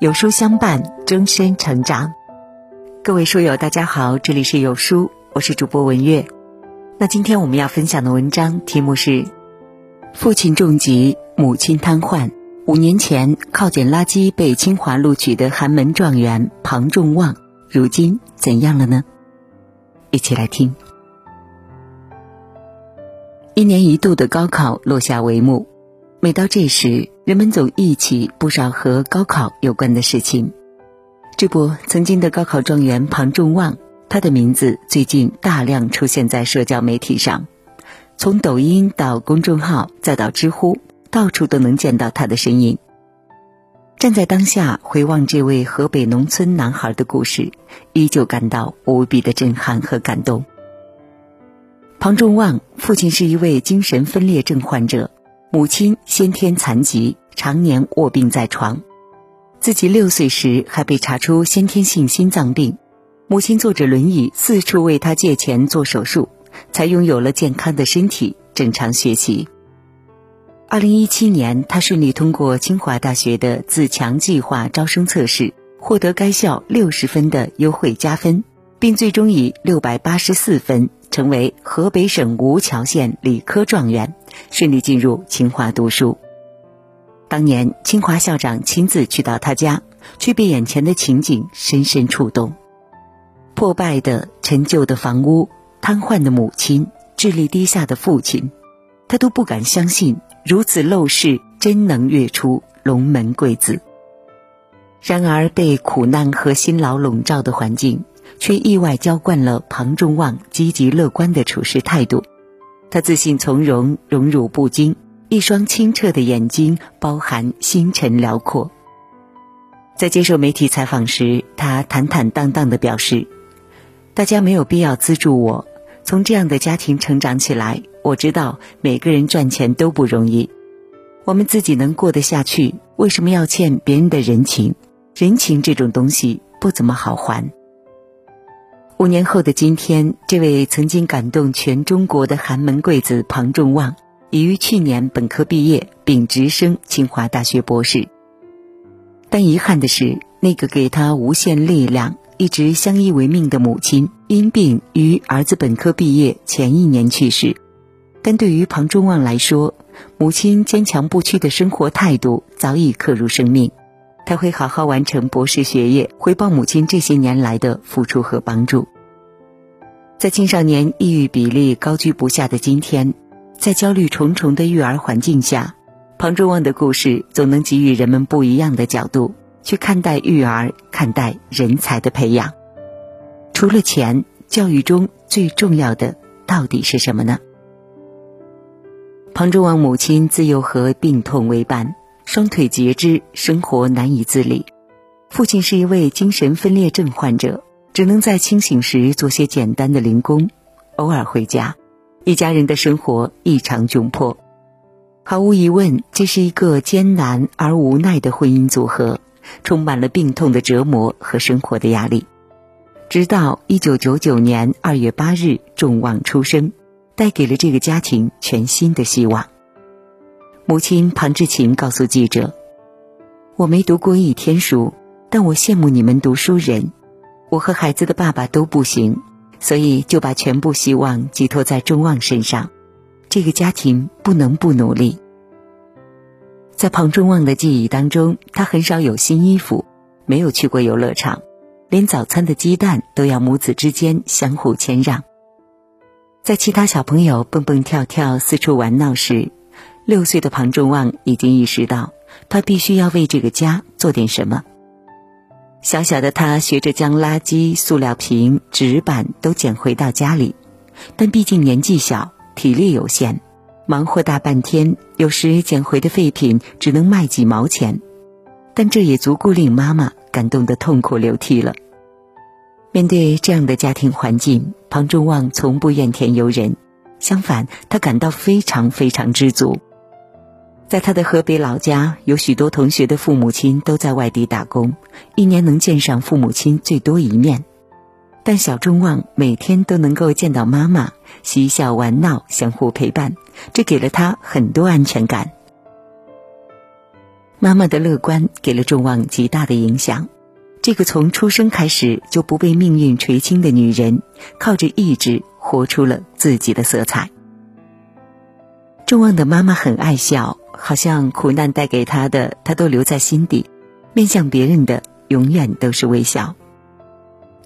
有书相伴，终身成长。各位书友，大家好，这里是有书，我是主播文月。那今天我们要分享的文章题目是：父亲重疾，母亲瘫痪。五年前靠捡垃圾被清华录取的寒门状元庞众望，如今怎样了呢？一起来听。一年一度的高考落下帷幕。每到这时，人们总忆起不少和高考有关的事情。这不，曾经的高考状元庞众望，他的名字最近大量出现在社交媒体上，从抖音到公众号，再到知乎，到处都能见到他的身影。站在当下回望这位河北农村男孩的故事，依旧感到无比的震撼和感动。庞众望父亲是一位精神分裂症患者。母亲先天残疾，常年卧病在床。自己六岁时还被查出先天性心脏病，母亲坐着轮椅四处为他借钱做手术，才拥有了健康的身体，正常学习。二零一七年，他顺利通过清华大学的自强计划招生测试，获得该校六十分的优惠加分，并最终以六百八十四分。成为河北省吴桥县理科状元，顺利进入清华读书。当年清华校长亲自去到他家，却被眼前的情景深深触动：破败的、陈旧的房屋，瘫痪的母亲，智力低下的父亲，他都不敢相信如此陋室真能跃出龙门贵子。然而，被苦难和辛劳笼罩的环境。却意外浇灌了庞众望积极乐观的处事态度。他自信从容，荣辱不惊，一双清澈的眼睛包含星辰辽阔。在接受媒体采访时，他坦坦荡荡的表示：“大家没有必要资助我。从这样的家庭成长起来，我知道每个人赚钱都不容易。我们自己能过得下去，为什么要欠别人的人情？人情这种东西不怎么好还。”五年后的今天，这位曾经感动全中国的寒门贵子庞众望，已于去年本科毕业，并直升清华大学博士。但遗憾的是，那个给他无限力量、一直相依为命的母亲，因病于儿子本科毕业前一年去世。但对于庞中旺来说，母亲坚强不屈的生活态度早已刻入生命。他会好好完成博士学业，回报母亲这些年来的付出和帮助。在青少年抑郁比例高居不下的今天，在焦虑重重的育儿环境下，庞中旺的故事总能给予人们不一样的角度去看待育儿、看待人才的培养。除了钱，教育中最重要的到底是什么呢？庞中旺母亲自幼和病痛为伴。双腿截肢，生活难以自理。父亲是一位精神分裂症患者，只能在清醒时做些简单的零工，偶尔回家。一家人的生活异常窘迫。毫无疑问，这是一个艰难而无奈的婚姻组合，充满了病痛的折磨和生活的压力。直到一九九九年二月八日，众望出生，带给了这个家庭全新的希望。母亲庞志琴告诉记者：“我没读过一天书，但我羡慕你们读书人。我和孩子的爸爸都不行，所以就把全部希望寄托在钟望身上。这个家庭不能不努力。”在庞众望的记忆当中，他很少有新衣服，没有去过游乐场，连早餐的鸡蛋都要母子之间相互谦让。在其他小朋友蹦蹦跳跳、四处玩闹时，六岁的庞众望已经意识到，他必须要为这个家做点什么。小小的他学着将垃圾、塑料瓶、纸板都捡回到家里，但毕竟年纪小，体力有限，忙活大半天，有时捡回的废品只能卖几毛钱，但这也足够令妈妈感动得痛哭流涕了。面对这样的家庭环境，庞众望从不怨天尤人，相反，他感到非常非常知足。在他的河北老家，有许多同学的父母亲都在外地打工，一年能见上父母亲最多一面。但小众望每天都能够见到妈妈，嬉笑玩闹，相互陪伴，这给了他很多安全感。妈妈的乐观给了众望极大的影响。这个从出生开始就不被命运垂青的女人，靠着意志活出了自己的色彩。众望的妈妈很爱笑，好像苦难带给他的，他都留在心底，面向别人的永远都是微笑。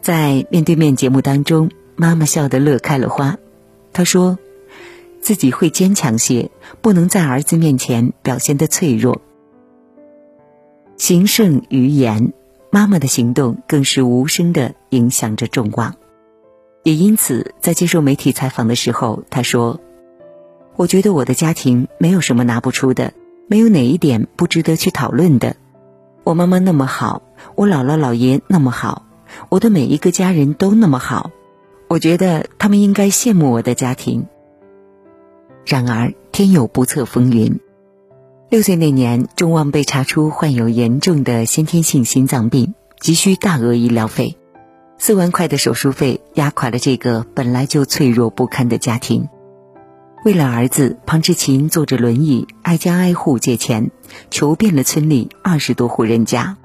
在面对面节目当中，妈妈笑得乐开了花。她说，自己会坚强些，不能在儿子面前表现的脆弱。行胜于言。妈妈的行动更是无声的影响着众望，也因此，在接受媒体采访的时候，他说：“我觉得我的家庭没有什么拿不出的，没有哪一点不值得去讨论的。我妈妈那么好，我姥姥姥爷那么好，我的每一个家人都那么好，我觉得他们应该羡慕我的家庭。然而，天有不测风云。”六岁那年，众望被查出患有严重的先天性心脏病，急需大额医疗费，四万块的手术费压垮了这个本来就脆弱不堪的家庭。为了儿子，庞志勤坐着轮椅，挨家挨户借钱，求遍了村里二十多户人家。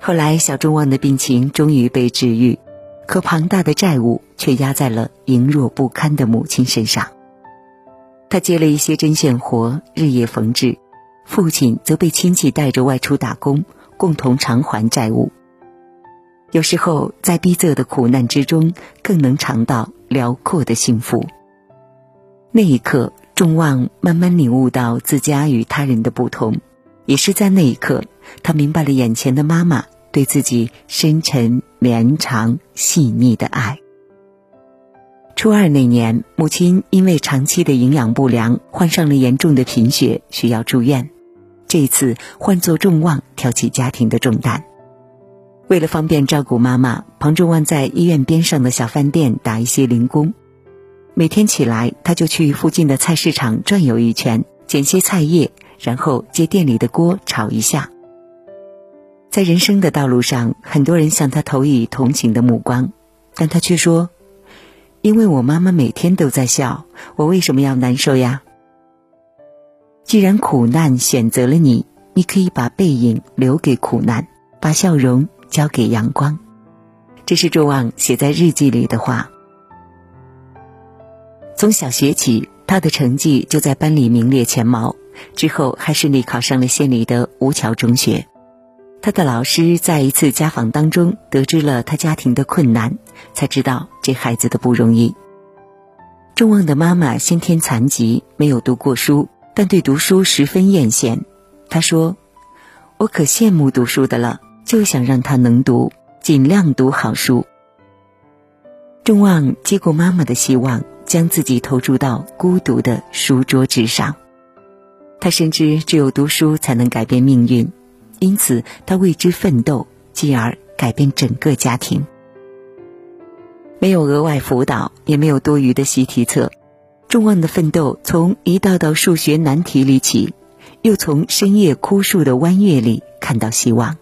后来，小众望的病情终于被治愈，可庞大的债务却压在了羸弱不堪的母亲身上。他接了一些针线活，日夜缝制。父亲则被亲戚带着外出打工，共同偿还债务。有时候，在逼仄的苦难之中，更能尝到辽阔的幸福。那一刻，众望慢慢领悟到自家与他人的不同，也是在那一刻，他明白了眼前的妈妈对自己深沉、绵长、细腻的爱。初二那年，母亲因为长期的营养不良，患上了严重的贫血，需要住院。这一次换作众望挑起家庭的重担。为了方便照顾妈妈，庞众望在医院边上的小饭店打一些零工。每天起来，他就去附近的菜市场转悠一圈，捡些菜叶，然后接店里的锅炒一下。在人生的道路上，很多人向他投以同情的目光，但他却说：“因为我妈妈每天都在笑，我为什么要难受呀？”既然苦难选择了你，你可以把背影留给苦难，把笑容交给阳光。这是周望写在日记里的话。从小学起，他的成绩就在班里名列前茅，之后还顺利考上了县里的吴桥中学。他的老师在一次家访当中得知了他家庭的困难，才知道这孩子的不容易。众望的妈妈先天残疾，没有读过书。但对读书十分艳羡，他说：“我可羡慕读书的了，就想让他能读，尽量读好书。”众望接过妈妈的希望，将自己投注到孤独的书桌之上。他深知只有读书才能改变命运，因此他为之奋斗，继而改变整个家庭。没有额外辅导，也没有多余的习题册。众望的奋斗从一道道数学难题里起，又从深夜枯树的弯月里看到希望。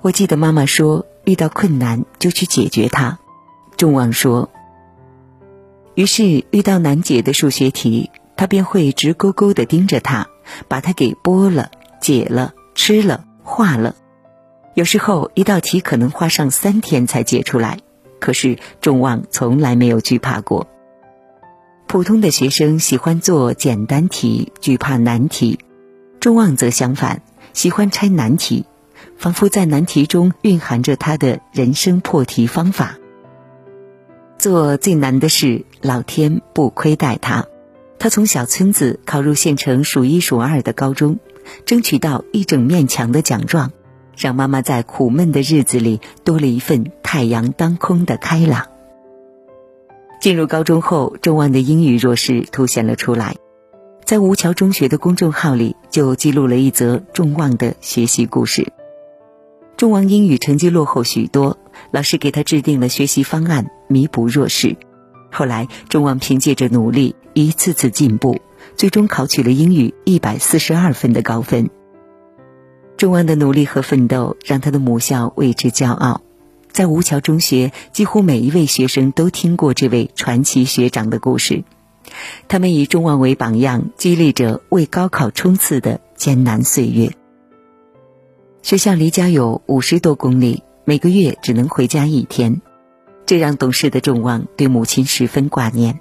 我记得妈妈说，遇到困难就去解决它。众望说，于是遇到难解的数学题，他便会直勾勾地盯着它，把它给剥了、解了、吃了、化了。有时候一道题可能花上三天才解出来，可是众望从来没有惧怕过。普通的学生喜欢做简单题，惧怕难题；众望则相反，喜欢拆难题，仿佛在难题中蕴含着他的人生破题方法。做最难的事，老天不亏待他。他从小村子考入县城数一数二的高中，争取到一整面墙的奖状，让妈妈在苦闷的日子里多了一份太阳当空的开朗。进入高中后，众望的英语弱势凸显了出来，在吴桥中学的公众号里就记录了一则众望的学习故事。众望英语成绩落后许多，老师给他制定了学习方案弥补弱势。后来，众望凭借着努力，一次次进步，最终考取了英语一百四十二分的高分。众望的努力和奋斗让他的母校为之骄傲。在吴桥中学，几乎每一位学生都听过这位传奇学长的故事。他们以众望为榜样，激励着为高考冲刺的艰难岁月。学校离家有五十多公里，每个月只能回家一天，这让懂事的众望对母亲十分挂念。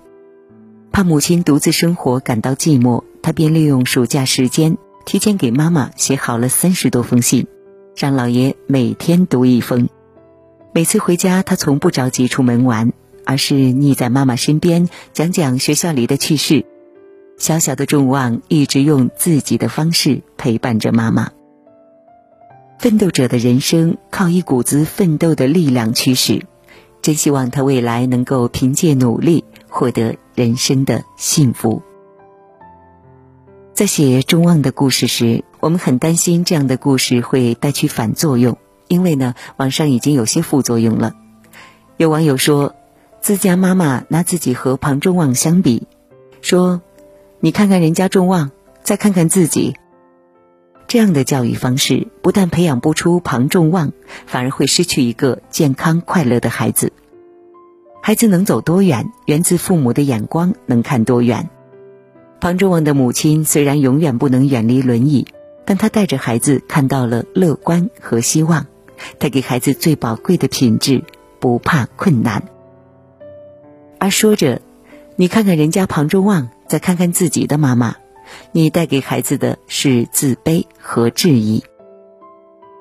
怕母亲独自生活感到寂寞，他便利用暑假时间，提前给妈妈写好了三十多封信，让老爷每天读一封。每次回家，他从不着急出门玩，而是腻在妈妈身边，讲讲学校里的趣事。小小的众望一直用自己的方式陪伴着妈妈。奋斗者的人生靠一股子奋斗的力量驱使，真希望他未来能够凭借努力获得人生的幸福。在写众望的故事时，我们很担心这样的故事会带去反作用，因为呢，网上已经有些副作用了。有网友说，自家妈妈拿自己和庞众望相比，说。你看看人家众望，再看看自己。这样的教育方式不但培养不出庞众望，反而会失去一个健康快乐的孩子。孩子能走多远，源自父母的眼光能看多远。庞众望的母亲虽然永远不能远离轮椅，但她带着孩子看到了乐观和希望。她给孩子最宝贵的品质：不怕困难。而说着，你看看人家庞众望。再看看自己的妈妈，你带给孩子的是自卑和质疑。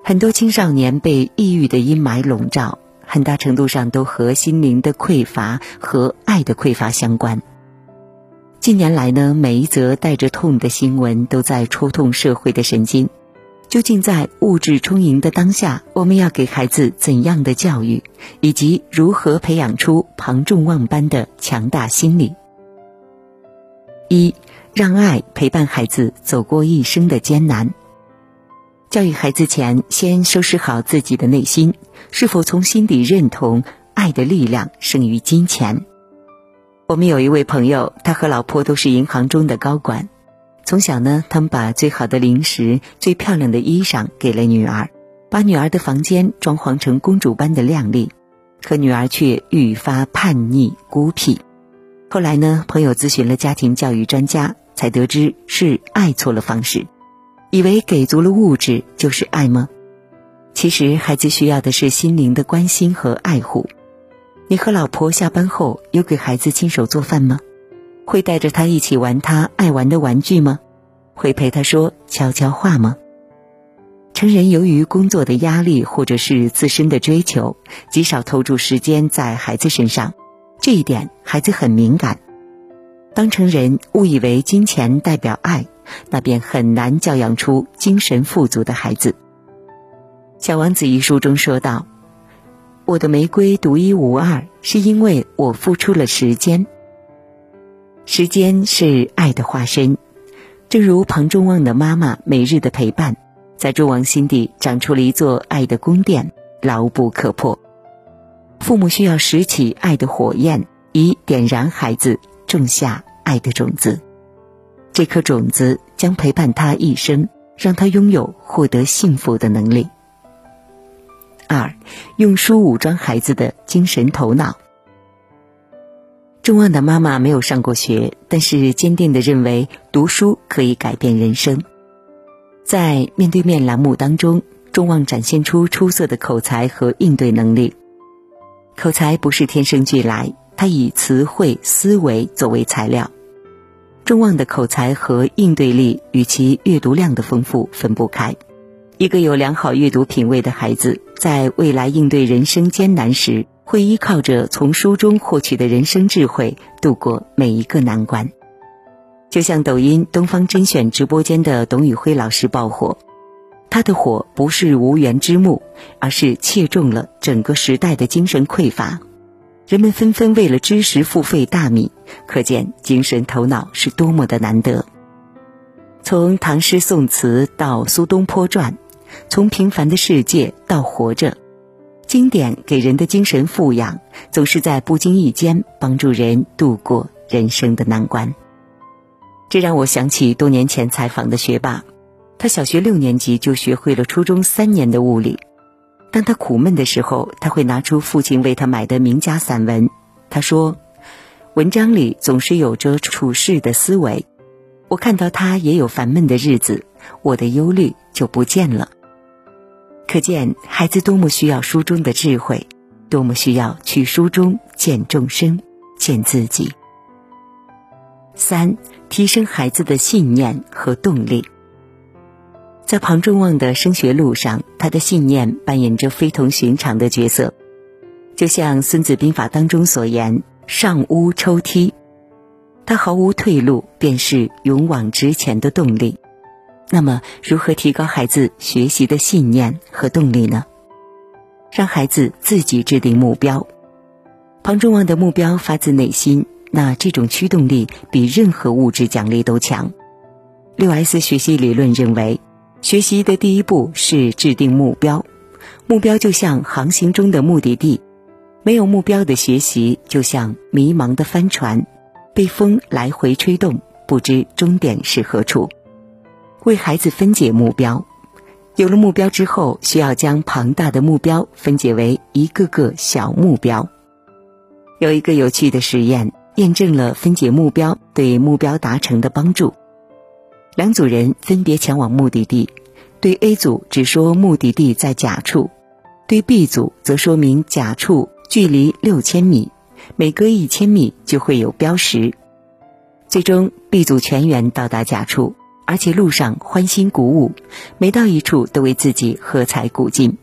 很多青少年被抑郁的阴霾笼罩，很大程度上都和心灵的匮乏和爱的匮乏相关。近年来呢，每一则带着痛的新闻都在戳痛社会的神经。究竟在物质充盈的当下，我们要给孩子怎样的教育，以及如何培养出庞众望般的强大心理？一，让爱陪伴孩子走过一生的艰难。教育孩子前，先收拾好自己的内心，是否从心底认同爱的力量胜于金钱？我们有一位朋友，他和老婆都是银行中的高管。从小呢，他们把最好的零食、最漂亮的衣裳给了女儿，把女儿的房间装潢成公主般的靓丽，可女儿却愈发叛逆孤僻。后来呢？朋友咨询了家庭教育专家，才得知是爱错了方式，以为给足了物质就是爱吗？其实孩子需要的是心灵的关心和爱护。你和老婆下班后有给孩子亲手做饭吗？会带着他一起玩他爱玩的玩具吗？会陪他说悄悄话吗？成人由于工作的压力或者是自身的追求，极少投注时间在孩子身上。这一点孩子很敏感。当成人误以为金钱代表爱，那便很难教养出精神富足的孩子。《小王子》一书中说道：“我的玫瑰独一无二，是因为我付出了时间。时间是爱的化身，正如庞中望的妈妈每日的陪伴，在众望心底长出了一座爱的宫殿，牢不可破。”父母需要拾起爱的火焰，以点燃孩子种下爱的种子。这颗种子将陪伴他一生，让他拥有获得幸福的能力。二，用书武装孩子的精神头脑。众望的妈妈没有上过学，但是坚定的认为读书可以改变人生。在面对面栏目当中，众望展现出出色的口才和应对能力。口才不是天生俱来，他以词汇、思维作为材料。众望的口才和应对力与其阅读量的丰富分不开。一个有良好阅读品味的孩子，在未来应对人生艰难时，会依靠着从书中获取的人生智慧，度过每一个难关。就像抖音东方甄选直播间的董宇辉老师爆火。他的火不是无缘之木，而是切中了整个时代的精神匮乏。人们纷纷为了知识付费大米，可见精神头脑是多么的难得。从唐诗宋词到苏东坡传，从平凡的世界到活着，经典给人的精神富养，总是在不经意间帮助人度过人生的难关。这让我想起多年前采访的学霸。他小学六年级就学会了初中三年的物理。当他苦闷的时候，他会拿出父亲为他买的名家散文。他说：“文章里总是有着处世的思维。我看到他也有烦闷的日子，我的忧虑就不见了。”可见孩子多么需要书中的智慧，多么需要去书中见众生、见自己。三、提升孩子的信念和动力。在庞众望的升学路上，他的信念扮演着非同寻常的角色。就像《孙子兵法》当中所言：“上屋抽梯”，他毫无退路，便是勇往直前的动力。那么，如何提高孩子学习的信念和动力呢？让孩子自己制定目标。庞众望的目标发自内心，那这种驱动力比任何物质奖励都强。六 S 学习理论认为。学习的第一步是制定目标，目标就像航行中的目的地，没有目标的学习就像迷茫的帆船，被风来回吹动，不知终点是何处。为孩子分解目标，有了目标之后，需要将庞大的目标分解为一个个小目标。有一个有趣的实验，验证了分解目标对目标达成的帮助。两组人分别前往目的地，对 A 组只说目的地在甲处，对 B 组则说明甲处距离六千米，每隔一千米就会有标识。最终，B 组全员到达甲处，而且路上欢欣鼓舞，每到一处都为自己喝彩鼓劲；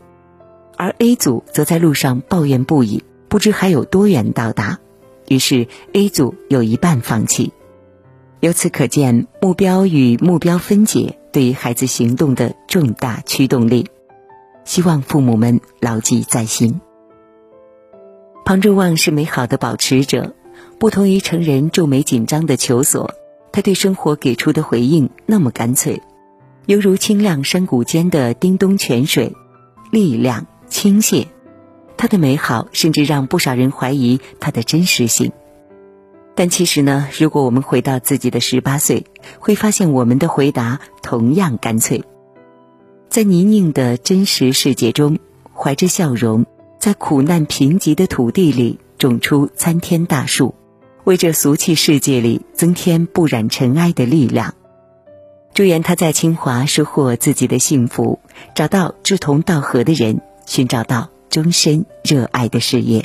而 A 组则在路上抱怨不已，不知还有多远到达，于是 A 组有一半放弃。由此可见，目标与目标分解对于孩子行动的重大驱动力。希望父母们牢记在心。庞众望是美好的保持者，不同于成人皱眉紧张的求索，他对生活给出的回应那么干脆，犹如清亮山谷间的叮咚泉水，力量倾泻。他的美好甚至让不少人怀疑他的真实性。但其实呢，如果我们回到自己的十八岁，会发现我们的回答同样干脆。在泥泞的真实世界中，怀着笑容，在苦难贫瘠的土地里种出参天大树，为这俗气世界里增添不染尘埃的力量。祝愿他在清华收获自己的幸福，找到志同道合的人，寻找到终身热爱的事业。